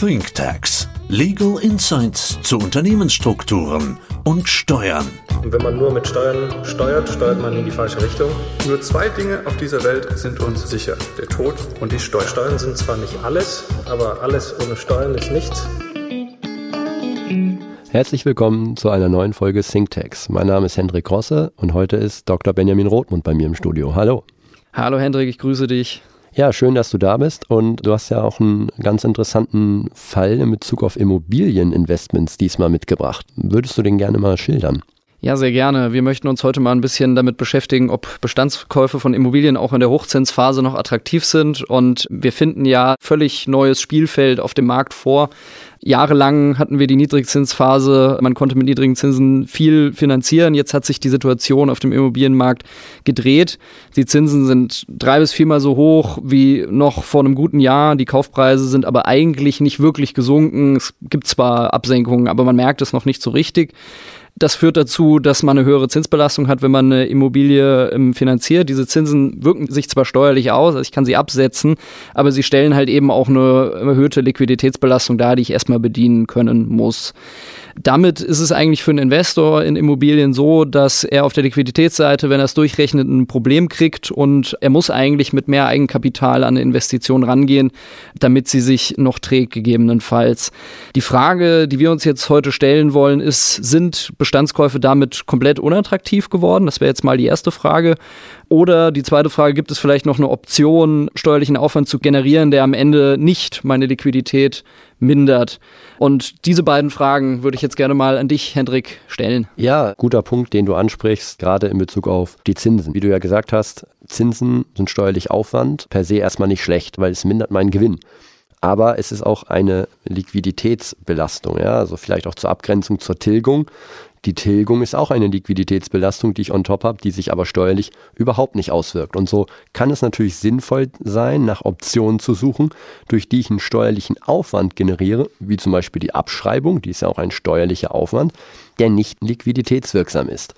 Think Tanks. Legal Insights zu Unternehmensstrukturen und Steuern. Und wenn man nur mit Steuern steuert, steuert man in die falsche Richtung. Nur zwei Dinge auf dieser Welt sind uns sicher. Der Tod und die Steuern. Steuern sind zwar nicht alles, aber alles ohne Steuern ist nichts. Herzlich willkommen zu einer neuen Folge ThinkTax. Mein Name ist Hendrik Rosse und heute ist Dr. Benjamin Rothmund bei mir im Studio. Hallo. Hallo Hendrik, ich grüße dich. Ja, schön, dass du da bist und du hast ja auch einen ganz interessanten Fall in Bezug auf Immobilieninvestments diesmal mitgebracht. Würdest du den gerne mal schildern? Ja, sehr gerne. Wir möchten uns heute mal ein bisschen damit beschäftigen, ob Bestandskäufe von Immobilien auch in der Hochzinsphase noch attraktiv sind. Und wir finden ja völlig neues Spielfeld auf dem Markt vor. Jahrelang hatten wir die Niedrigzinsphase. Man konnte mit niedrigen Zinsen viel finanzieren. Jetzt hat sich die Situation auf dem Immobilienmarkt gedreht. Die Zinsen sind drei bis viermal so hoch wie noch vor einem guten Jahr. Die Kaufpreise sind aber eigentlich nicht wirklich gesunken. Es gibt zwar Absenkungen, aber man merkt es noch nicht so richtig. Das führt dazu, dass man eine höhere Zinsbelastung hat, wenn man eine Immobilie ähm, finanziert. Diese Zinsen wirken sich zwar steuerlich aus, also ich kann sie absetzen, aber sie stellen halt eben auch eine erhöhte Liquiditätsbelastung dar, die ich erstmal bedienen können muss. Damit ist es eigentlich für einen Investor in Immobilien so, dass er auf der Liquiditätsseite, wenn er es durchrechnet, ein Problem kriegt und er muss eigentlich mit mehr Eigenkapital an eine Investition rangehen, damit sie sich noch trägt, gegebenenfalls. Die Frage, die wir uns jetzt heute stellen wollen, ist, sind Bestandskäufe damit komplett unattraktiv geworden? Das wäre jetzt mal die erste Frage. Oder die zweite Frage, gibt es vielleicht noch eine Option, steuerlichen Aufwand zu generieren, der am Ende nicht meine Liquidität mindert? Und diese beiden Fragen würde ich jetzt gerne mal an dich, Hendrik, stellen. Ja, guter Punkt, den du ansprichst, gerade in Bezug auf die Zinsen. Wie du ja gesagt hast, Zinsen sind steuerlich Aufwand, per se erstmal nicht schlecht, weil es mindert meinen Gewinn aber es ist auch eine Liquiditätsbelastung, ja, also vielleicht auch zur Abgrenzung zur Tilgung. Die Tilgung ist auch eine Liquiditätsbelastung, die ich on top habe, die sich aber steuerlich überhaupt nicht auswirkt. Und so kann es natürlich sinnvoll sein, nach Optionen zu suchen, durch die ich einen steuerlichen Aufwand generiere, wie zum Beispiel die Abschreibung, die ist ja auch ein steuerlicher Aufwand, der nicht liquiditätswirksam ist.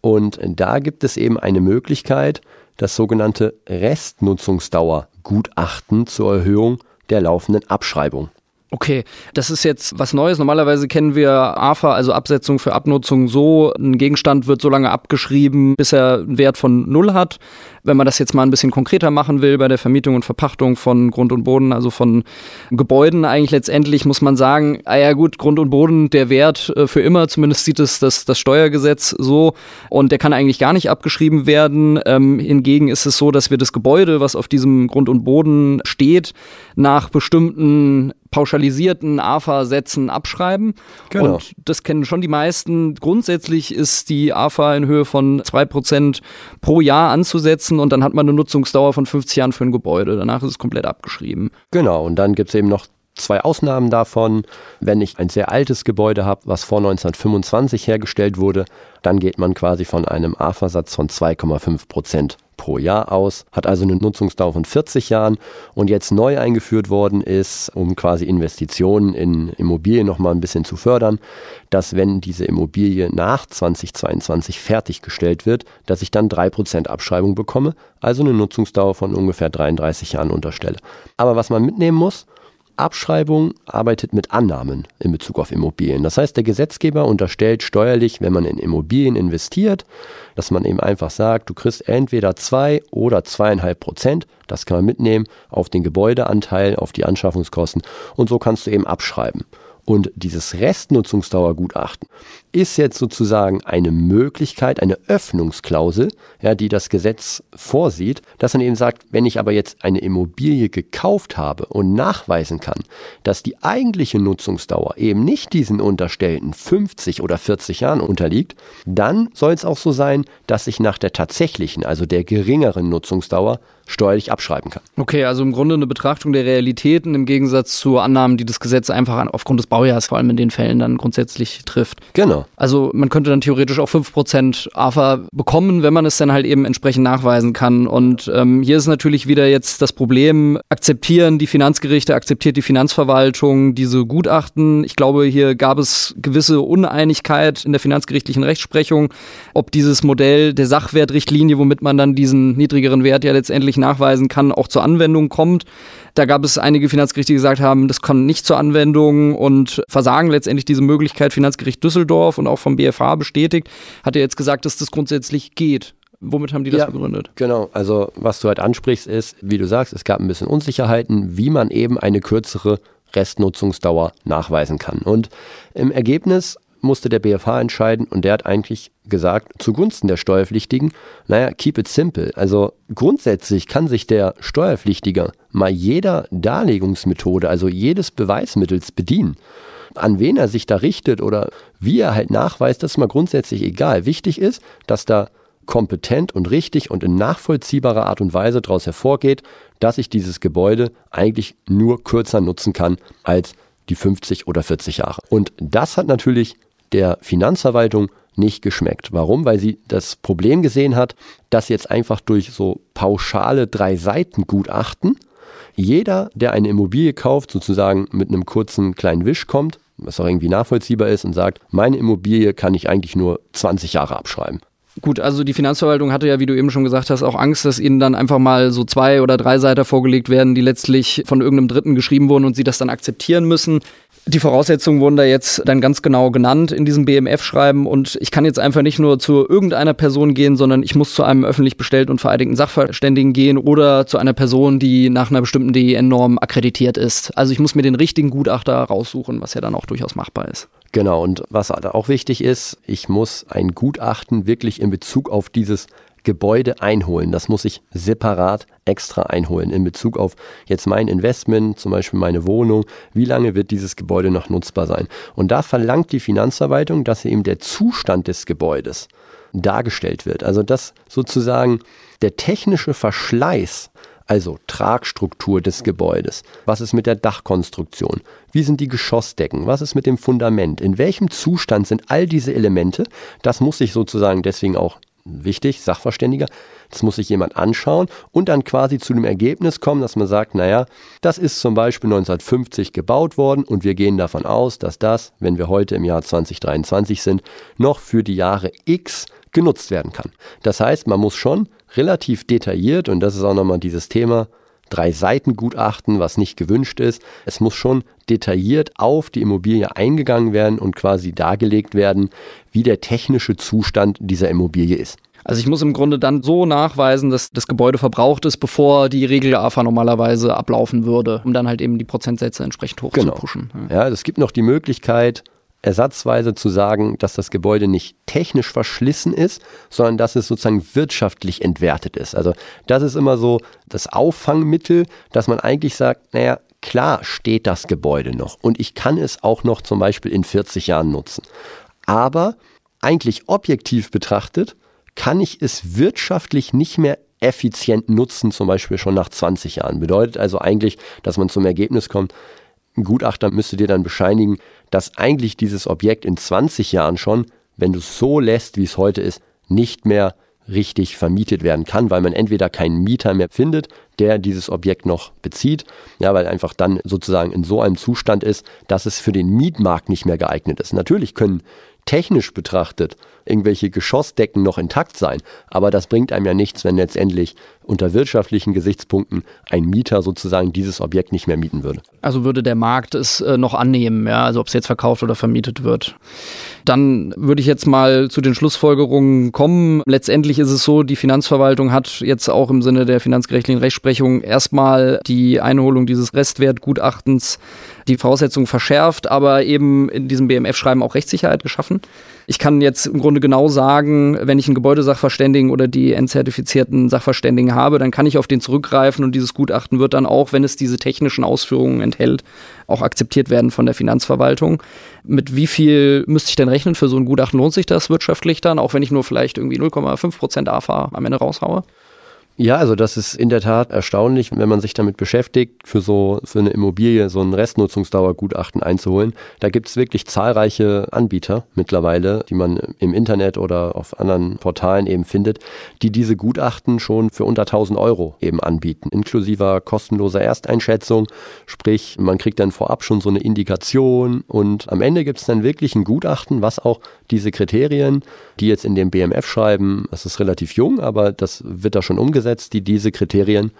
Und da gibt es eben eine Möglichkeit, das sogenannte Restnutzungsdauergutachten zur Erhöhung der laufenden Abschreibung. Okay, das ist jetzt was Neues. Normalerweise kennen wir AFA, also Absetzung für Abnutzung, so. Ein Gegenstand wird so lange abgeschrieben, bis er einen Wert von null hat. Wenn man das jetzt mal ein bisschen konkreter machen will bei der Vermietung und Verpachtung von Grund und Boden, also von Gebäuden eigentlich letztendlich, muss man sagen, ah ja gut, Grund und Boden, der Wert äh, für immer, zumindest sieht es das, das Steuergesetz so und der kann eigentlich gar nicht abgeschrieben werden. Ähm, hingegen ist es so, dass wir das Gebäude, was auf diesem Grund und Boden steht, nach bestimmten pauschalisierten AFA-Sätzen abschreiben. Genau. Und das kennen schon die meisten. Grundsätzlich ist die AFA in Höhe von 2% pro Jahr anzusetzen und dann hat man eine Nutzungsdauer von 50 Jahren für ein Gebäude. Danach ist es komplett abgeschrieben. Genau, und dann gibt es eben noch zwei Ausnahmen davon. Wenn ich ein sehr altes Gebäude habe, was vor 1925 hergestellt wurde, dann geht man quasi von einem AFA-Satz von 2,5 Prozent pro Jahr aus, hat also eine Nutzungsdauer von 40 Jahren und jetzt neu eingeführt worden ist, um quasi Investitionen in Immobilien nochmal ein bisschen zu fördern, dass wenn diese Immobilie nach 2022 fertiggestellt wird, dass ich dann 3% Abschreibung bekomme, also eine Nutzungsdauer von ungefähr 33 Jahren unterstelle. Aber was man mitnehmen muss, Abschreibung arbeitet mit Annahmen in Bezug auf Immobilien. Das heißt, der Gesetzgeber unterstellt steuerlich, wenn man in Immobilien investiert, dass man eben einfach sagt, du kriegst entweder zwei oder zweieinhalb Prozent, das kann man mitnehmen, auf den Gebäudeanteil, auf die Anschaffungskosten und so kannst du eben abschreiben. Und dieses Restnutzungsdauergutachten ist jetzt sozusagen eine Möglichkeit, eine Öffnungsklausel, ja, die das Gesetz vorsieht, dass man eben sagt, wenn ich aber jetzt eine Immobilie gekauft habe und nachweisen kann, dass die eigentliche Nutzungsdauer eben nicht diesen unterstellten 50 oder 40 Jahren unterliegt, dann soll es auch so sein, dass ich nach der tatsächlichen, also der geringeren Nutzungsdauer steuerlich abschreiben kann. Okay, also im Grunde eine Betrachtung der Realitäten im Gegensatz zu Annahmen, die das Gesetz einfach aufgrund des Baujahrs vor allem in den Fällen dann grundsätzlich trifft. Genau. Also man könnte dann theoretisch auch 5% AFA bekommen, wenn man es dann halt eben entsprechend nachweisen kann. Und ähm, hier ist natürlich wieder jetzt das Problem, akzeptieren die Finanzgerichte, akzeptiert die Finanzverwaltung diese Gutachten. Ich glaube, hier gab es gewisse Uneinigkeit in der finanzgerichtlichen Rechtsprechung, ob dieses Modell der Sachwertrichtlinie, womit man dann diesen niedrigeren Wert ja letztendlich nachweisen kann, auch zur Anwendung kommt. Da gab es einige Finanzgerichte, die gesagt haben, das kommt nicht zur Anwendung und versagen letztendlich diese Möglichkeit. Finanzgericht Düsseldorf und auch vom BFH bestätigt, hat er jetzt gesagt, dass das grundsätzlich geht. Womit haben die das ja, begründet? Genau, also was du halt ansprichst ist, wie du sagst, es gab ein bisschen Unsicherheiten, wie man eben eine kürzere Restnutzungsdauer nachweisen kann. Und im Ergebnis musste der BFH entscheiden und der hat eigentlich gesagt, zugunsten der Steuerpflichtigen, naja, keep it simple. Also grundsätzlich kann sich der Steuerpflichtiger mal jeder Darlegungsmethode, also jedes Beweismittels bedienen. An wen er sich da richtet oder wie er halt nachweist, das ist mal grundsätzlich egal. Wichtig ist, dass da kompetent und richtig und in nachvollziehbarer Art und Weise daraus hervorgeht, dass ich dieses Gebäude eigentlich nur kürzer nutzen kann als die 50 oder 40 Jahre. Und das hat natürlich der Finanzverwaltung nicht geschmeckt. Warum? Weil sie das Problem gesehen hat, dass jetzt einfach durch so pauschale drei Seiten Gutachten jeder, der eine Immobilie kauft, sozusagen mit einem kurzen kleinen Wisch kommt, was auch irgendwie nachvollziehbar ist und sagt, meine Immobilie kann ich eigentlich nur 20 Jahre abschreiben. Gut, also die Finanzverwaltung hatte ja, wie du eben schon gesagt hast, auch Angst, dass ihnen dann einfach mal so zwei oder drei Seiten vorgelegt werden, die letztlich von irgendeinem Dritten geschrieben wurden und sie das dann akzeptieren müssen. Die Voraussetzungen wurden da jetzt dann ganz genau genannt in diesem BMF-Schreiben und ich kann jetzt einfach nicht nur zu irgendeiner Person gehen, sondern ich muss zu einem öffentlich bestellten und vereidigten Sachverständigen gehen oder zu einer Person, die nach einer bestimmten DEN-Norm akkreditiert ist. Also ich muss mir den richtigen Gutachter raussuchen, was ja dann auch durchaus machbar ist. Genau, und was auch wichtig ist, ich muss ein Gutachten wirklich in Bezug auf dieses Gebäude einholen. Das muss ich separat extra einholen in Bezug auf jetzt mein Investment, zum Beispiel meine Wohnung. Wie lange wird dieses Gebäude noch nutzbar sein? Und da verlangt die Finanzverwaltung, dass eben der Zustand des Gebäudes dargestellt wird. Also dass sozusagen der technische Verschleiß also Tragstruktur des Gebäudes. Was ist mit der Dachkonstruktion? Wie sind die Geschossdecken? Was ist mit dem Fundament? In welchem Zustand sind all diese Elemente? Das muss sich sozusagen deswegen auch wichtig, Sachverständiger. Das muss sich jemand anschauen und dann quasi zu dem Ergebnis kommen, dass man sagt, naja, das ist zum Beispiel 1950 gebaut worden und wir gehen davon aus, dass das, wenn wir heute im Jahr 2023 sind, noch für die Jahre X genutzt werden kann. Das heißt, man muss schon relativ detailliert, und das ist auch nochmal dieses Thema, drei Seiten Gutachten, was nicht gewünscht ist. Es muss schon detailliert auf die Immobilie eingegangen werden und quasi dargelegt werden, wie der technische Zustand dieser Immobilie ist. Also ich muss im Grunde dann so nachweisen, dass das Gebäude verbraucht ist, bevor die Regel-AFA normalerweise ablaufen würde, um dann halt eben die Prozentsätze entsprechend hochzupushen. Genau. Ja, es gibt noch die Möglichkeit, ersatzweise zu sagen, dass das Gebäude nicht technisch verschlissen ist, sondern dass es sozusagen wirtschaftlich entwertet ist. Also das ist immer so das Auffangmittel, dass man eigentlich sagt, naja, klar steht das Gebäude noch und ich kann es auch noch zum Beispiel in 40 Jahren nutzen. Aber eigentlich objektiv betrachtet kann ich es wirtschaftlich nicht mehr effizient nutzen, zum Beispiel schon nach 20 Jahren. Bedeutet also eigentlich, dass man zum Ergebnis kommt, ein Gutachter müsste dir dann bescheinigen, dass eigentlich dieses Objekt in 20 Jahren schon, wenn du es so lässt, wie es heute ist, nicht mehr richtig vermietet werden kann, weil man entweder keinen Mieter mehr findet, der dieses Objekt noch bezieht, ja, weil einfach dann sozusagen in so einem Zustand ist, dass es für den Mietmarkt nicht mehr geeignet ist. Natürlich können technisch betrachtet irgendwelche Geschossdecken noch intakt sein, aber das bringt einem ja nichts, wenn letztendlich unter wirtschaftlichen Gesichtspunkten ein Mieter sozusagen dieses Objekt nicht mehr mieten würde. Also würde der Markt es äh, noch annehmen, ja, also ob es jetzt verkauft oder vermietet wird. Dann würde ich jetzt mal zu den Schlussfolgerungen kommen. Letztendlich ist es so, die Finanzverwaltung hat jetzt auch im Sinne der finanzgerechtlichen Rechtsprechung erstmal die Einholung dieses Restwertgutachtens die Voraussetzungen verschärft, aber eben in diesem BMF-Schreiben auch Rechtssicherheit geschaffen. Ich kann jetzt im Grunde genau sagen, wenn ich einen Gebäudesachverständigen oder die entzertifizierten Sachverständigen habe, dann kann ich auf den zurückgreifen und dieses Gutachten wird dann auch, wenn es diese technischen Ausführungen enthält, auch akzeptiert werden von der Finanzverwaltung. Mit wie viel müsste ich denn rechnen für so ein Gutachten? Lohnt sich das wirtschaftlich dann, auch wenn ich nur vielleicht irgendwie 0,5 Prozent AFA am Ende raushaue? Ja, also das ist in der Tat erstaunlich, wenn man sich damit beschäftigt, für so für eine Immobilie so ein Restnutzungsdauergutachten einzuholen. Da gibt es wirklich zahlreiche Anbieter mittlerweile, die man im Internet oder auf anderen Portalen eben findet, die diese Gutachten schon für unter 1000 Euro eben anbieten, inklusiver kostenloser Ersteinschätzung. Sprich, man kriegt dann vorab schon so eine Indikation und am Ende gibt es dann wirklich ein Gutachten, was auch diese Kriterien, die jetzt in dem BMF schreiben, das ist relativ jung, aber das wird da schon umgesetzt, die diese Kriterien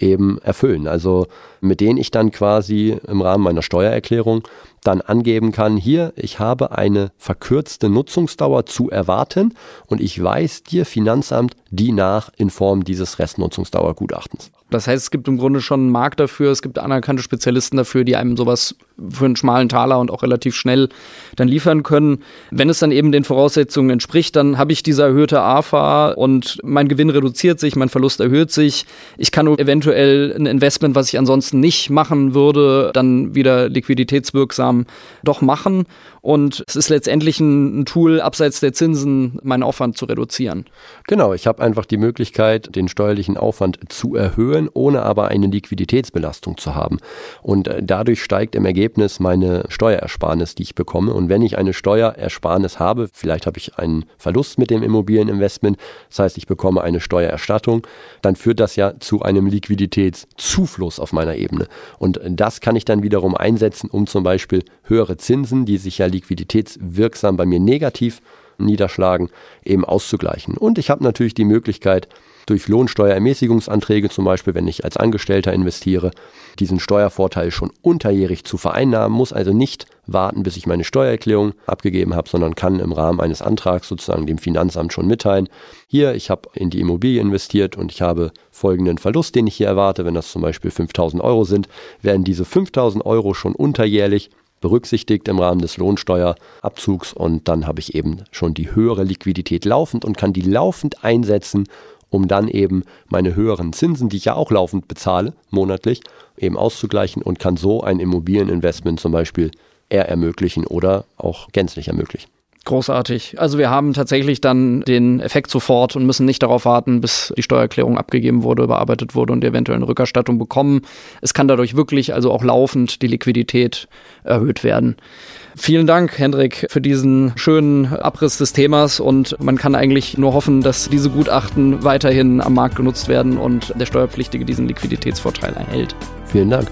eben erfüllen. Also mit denen ich dann quasi im Rahmen meiner Steuererklärung dann angeben kann, hier, ich habe eine verkürzte Nutzungsdauer zu erwarten und ich weise dir Finanzamt die nach in Form dieses Restnutzungsdauergutachtens. Das heißt, es gibt im Grunde schon einen Markt dafür, es gibt anerkannte Spezialisten dafür, die einem sowas für einen schmalen Taler und auch relativ schnell dann liefern können. Wenn es dann eben den Voraussetzungen entspricht, dann habe ich diese erhöhte AFA und mein Gewinn reduziert sich, mein Verlust erhöht sich. Ich kann eventuell ein Investment, was ich ansonsten nicht machen würde, dann wieder liquiditätswirksam doch machen. Und es ist letztendlich ein, Tool, abseits der Zinsen meinen Aufwand zu reduzieren. Genau, ich habe einfach die Möglichkeit, den steuerlichen Aufwand zu erhöhen, ohne aber eine Liquiditätsbelastung zu haben. Und äh, dadurch steigt im Ergebnis meine Steuerersparnis, die ich bekomme. Und wenn ich eine Steuerersparnis habe, vielleicht habe ich einen Verlust mit dem Immobilieninvestment, das heißt, ich bekomme eine Steuererstattung, dann führt das ja zu einem Liquiditätszufluss auf meiner Ebene. Und das kann ich dann wiederum einsetzen, um zum Beispiel höhere Zinsen, die sich ja liquiditätswirksam bei mir negativ niederschlagen, eben auszugleichen. Und ich habe natürlich die Möglichkeit, durch Lohnsteuerermäßigungsanträge zum Beispiel, wenn ich als Angestellter investiere, diesen Steuervorteil schon unterjährig zu vereinnahmen, muss also nicht warten, bis ich meine Steuererklärung abgegeben habe, sondern kann im Rahmen eines Antrags sozusagen dem Finanzamt schon mitteilen, hier, ich habe in die Immobilie investiert und ich habe folgenden Verlust, den ich hier erwarte, wenn das zum Beispiel 5000 Euro sind, werden diese 5000 Euro schon unterjährlich berücksichtigt im Rahmen des Lohnsteuerabzugs und dann habe ich eben schon die höhere Liquidität laufend und kann die laufend einsetzen, um dann eben meine höheren Zinsen, die ich ja auch laufend bezahle, monatlich, eben auszugleichen und kann so ein Immobilieninvestment zum Beispiel eher ermöglichen oder auch gänzlich ermöglichen. Großartig. Also wir haben tatsächlich dann den Effekt sofort und müssen nicht darauf warten, bis die Steuererklärung abgegeben wurde, überarbeitet wurde und eventuell eine Rückerstattung bekommen. Es kann dadurch wirklich also auch laufend die Liquidität erhöht werden. Vielen Dank, Hendrik, für diesen schönen Abriss des Themas und man kann eigentlich nur hoffen, dass diese Gutachten weiterhin am Markt genutzt werden und der Steuerpflichtige diesen Liquiditätsvorteil erhält. Vielen Dank.